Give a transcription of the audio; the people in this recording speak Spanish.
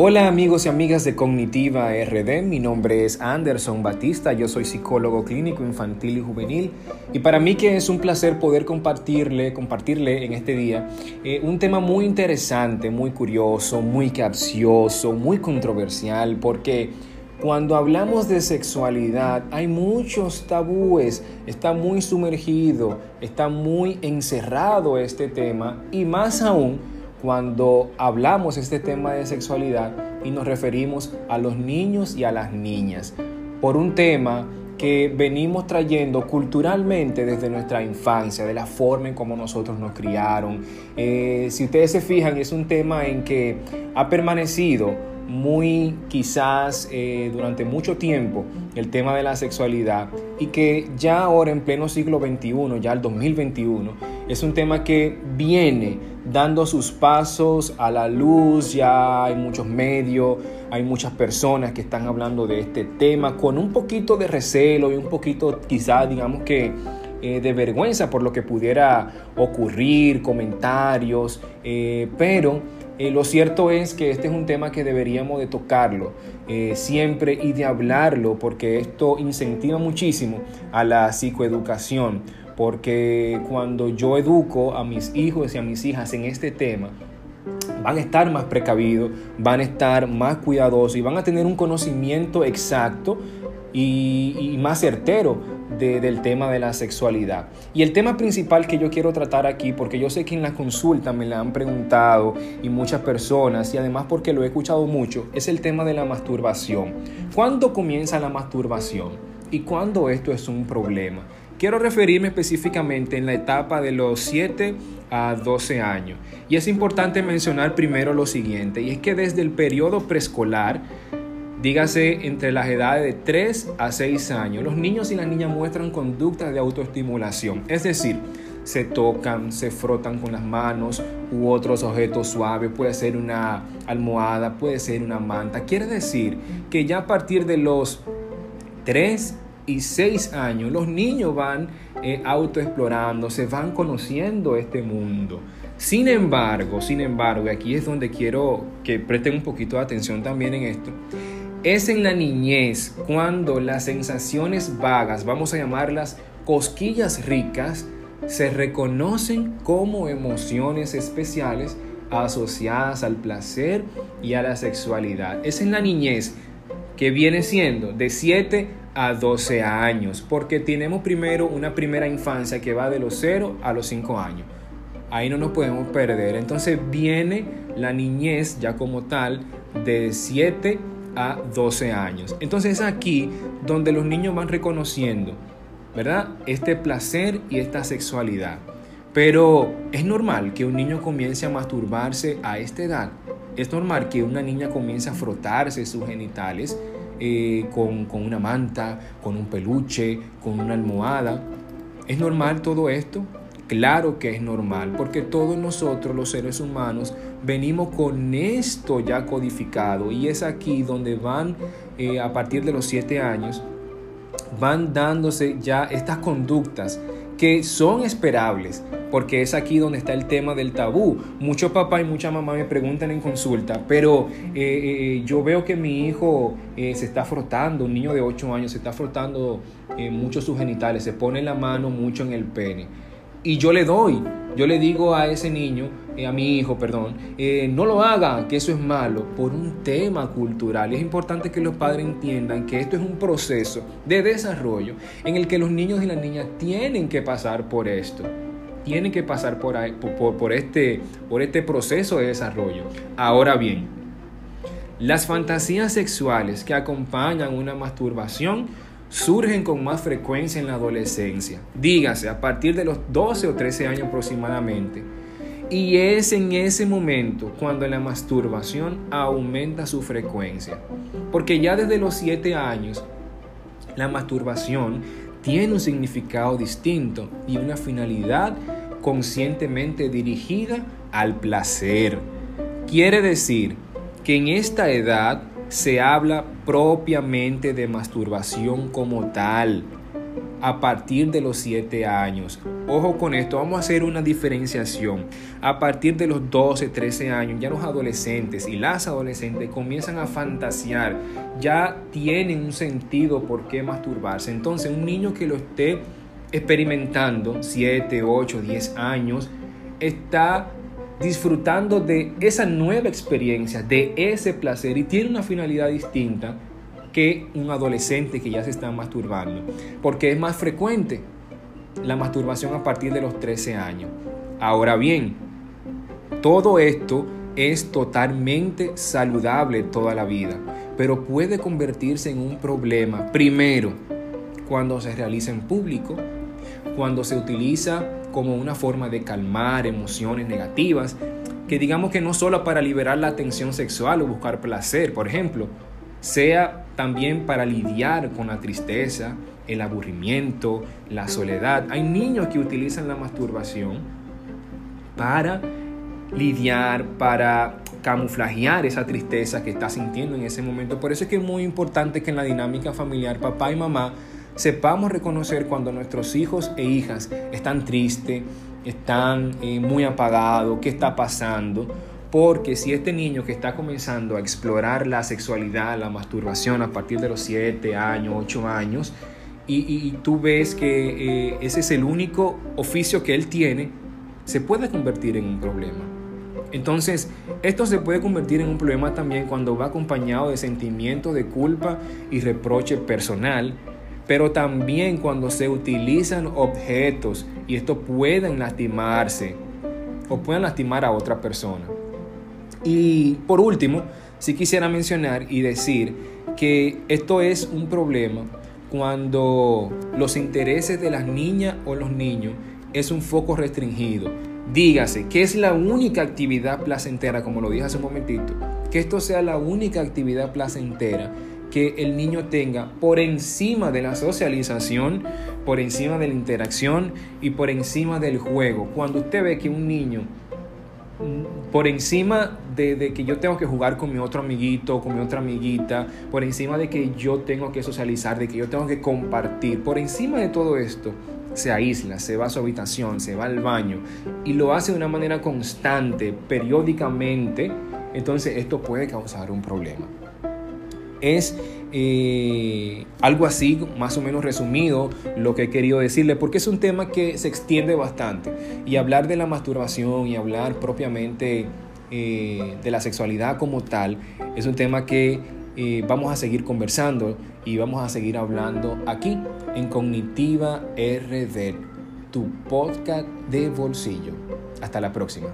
Hola amigos y amigas de Cognitiva RD, mi nombre es Anderson Batista, yo soy psicólogo clínico infantil y juvenil. Y para mí que es un placer poder compartirle, compartirle en este día eh, un tema muy interesante, muy curioso, muy capcioso, muy controversial porque cuando hablamos de sexualidad hay muchos tabúes, está muy sumergido, está muy encerrado este tema y más aún cuando hablamos este tema de sexualidad y nos referimos a los niños y a las niñas, por un tema que venimos trayendo culturalmente desde nuestra infancia, de la forma en cómo nosotros nos criaron. Eh, si ustedes se fijan, es un tema en que ha permanecido muy quizás eh, durante mucho tiempo el tema de la sexualidad y que ya ahora en pleno siglo XXI, ya el 2021, es un tema que viene dando sus pasos a la luz, ya hay muchos medios, hay muchas personas que están hablando de este tema con un poquito de recelo y un poquito quizás digamos que eh, de vergüenza por lo que pudiera ocurrir, comentarios, eh, pero eh, lo cierto es que este es un tema que deberíamos de tocarlo siempre y de hablarlo porque esto incentiva muchísimo a la psicoeducación. Porque cuando yo educo a mis hijos y a mis hijas en este tema, van a estar más precavidos, van a estar más cuidadosos y van a tener un conocimiento exacto y más certero del tema de la sexualidad. Y el tema principal que yo quiero tratar aquí, porque yo sé que en la consulta me la han preguntado y muchas personas, y además porque lo he escuchado mucho, es el tema de la masturbación. ¿Cuándo comienza la masturbación? ¿Y cuándo esto es un problema? Quiero referirme específicamente en la etapa de los 7 a 12 años. Y es importante mencionar primero lo siguiente, y es que desde el periodo preescolar, dígase entre las edades de 3 a 6 años, los niños y las niñas muestran conductas de autoestimulación, es decir, se tocan, se frotan con las manos u otros objetos suaves, puede ser una almohada, puede ser una manta. Quiere decir que ya a partir de los 3 y 6 años los niños van eh, autoexplorando, se van conociendo este mundo. Sin embargo, sin embargo, y aquí es donde quiero que presten un poquito de atención también en esto, es en la niñez cuando las sensaciones vagas, vamos a llamarlas cosquillas ricas, se reconocen como emociones especiales asociadas al placer y a la sexualidad. Es en la niñez que viene siendo de 7 a 12 años, porque tenemos primero una primera infancia que va de los 0 a los 5 años. Ahí no nos podemos perder. Entonces viene la niñez ya como tal de 7 a a 12 años. Entonces es aquí donde los niños van reconociendo, ¿verdad? Este placer y esta sexualidad. Pero es normal que un niño comience a masturbarse a esta edad. Es normal que una niña comience a frotarse sus genitales eh, con, con una manta, con un peluche, con una almohada. ¿Es normal todo esto? Claro que es normal, porque todos nosotros los seres humanos venimos con esto ya codificado y es aquí donde van eh, a partir de los siete años, van dándose ya estas conductas que son esperables, porque es aquí donde está el tema del tabú. Muchos papás y muchas mamás me preguntan en consulta, pero eh, eh, yo veo que mi hijo se está frotando, un niño de 8 años se está frotando mucho sus genitales, se pone la mano mucho en el pene y yo le doy. Yo le digo a ese niño, eh, a mi hijo, perdón, eh, no lo haga, que eso es malo, por un tema cultural. Y es importante que los padres entiendan que esto es un proceso de desarrollo en el que los niños y las niñas tienen que pasar por esto. Tienen que pasar por, por, este, por este proceso de desarrollo. Ahora bien, las fantasías sexuales que acompañan una masturbación surgen con más frecuencia en la adolescencia, dígase a partir de los 12 o 13 años aproximadamente. Y es en ese momento cuando la masturbación aumenta su frecuencia. Porque ya desde los 7 años, la masturbación tiene un significado distinto y una finalidad conscientemente dirigida al placer. Quiere decir que en esta edad se habla propiamente de masturbación como tal. a partir de los 7 años. Ojo con esto, vamos a hacer una diferenciación. A partir de los 12, 13 años, ya los adolescentes y las adolescentes comienzan a fantasear, ya tienen un sentido por qué masturbarse. Entonces, un niño que lo esté experimentando, 7, 8, 10 años, está disfrutando de esa nueva experiencia, de ese placer y tiene una finalidad distinta que un adolescente que ya se está masturbando, porque es más frecuente la masturbación a partir de los 13 años. Ahora bien, todo esto es totalmente saludable toda la vida, pero puede convertirse en un problema primero cuando se realiza en público, cuando se utiliza como una forma de calmar emociones negativas, que digamos que no solo para liberar la atención sexual o buscar placer, por ejemplo, sea también para lidiar con la tristeza, el aburrimiento, la soledad. Hay niños que utilizan la masturbación para lidiar, para camuflajear esa tristeza que está sintiendo en ese momento. Por eso es que es muy importante que en la dinámica familiar papá y mamá sepamos reconocer cuando nuestros hijos e hijas están tristes, están eh, muy apagados, qué está pasando. Porque si este niño que está comenzando a explorar la sexualidad, la masturbación a partir de los 7 años, 8 años, y, tú ves que eh, ese es el único oficio que él tiene, se puede convertir en un problema. Entonces, esto se puede convertir en un problema también cuando va acompañado de sentimientos de culpa y reproche personal, pero también cuando se utilizan objetos y esto pueden lastimarse o pueden lastimar a otra persona. Y por último, sí quisiera mencionar y decir que esto es un problema cuando los intereses de las niñas o los niños es un foco restringido. Dígase que es la única actividad placentera, como lo dije hace un momentito, que esto sea la única actividad placentera que el niño tenga por encima de la socialización, por encima de la interacción y por encima del juego. Cuando usted ve que un niño por encima de, que yo tengo que jugar con mi otro amiguito, con mi otra amiguita, por encima de que yo tengo que socializar, de que yo tengo que compartir, por encima de todo esto, se aísla, se va a su habitación, se va al baño y lo hace de una manera constante, periódicamente, entonces esto puede causar un problema. Es eh, algo así, más o menos resumido, lo que he querido decirle, porque es un tema que se extiende bastante. Y hablar de la masturbación y hablar propiamente eh, de la sexualidad como tal, es un tema que eh, vamos a seguir conversando y vamos a seguir hablando aquí en Cognitiva RD, tu podcast de bolsillo. Hasta la próxima.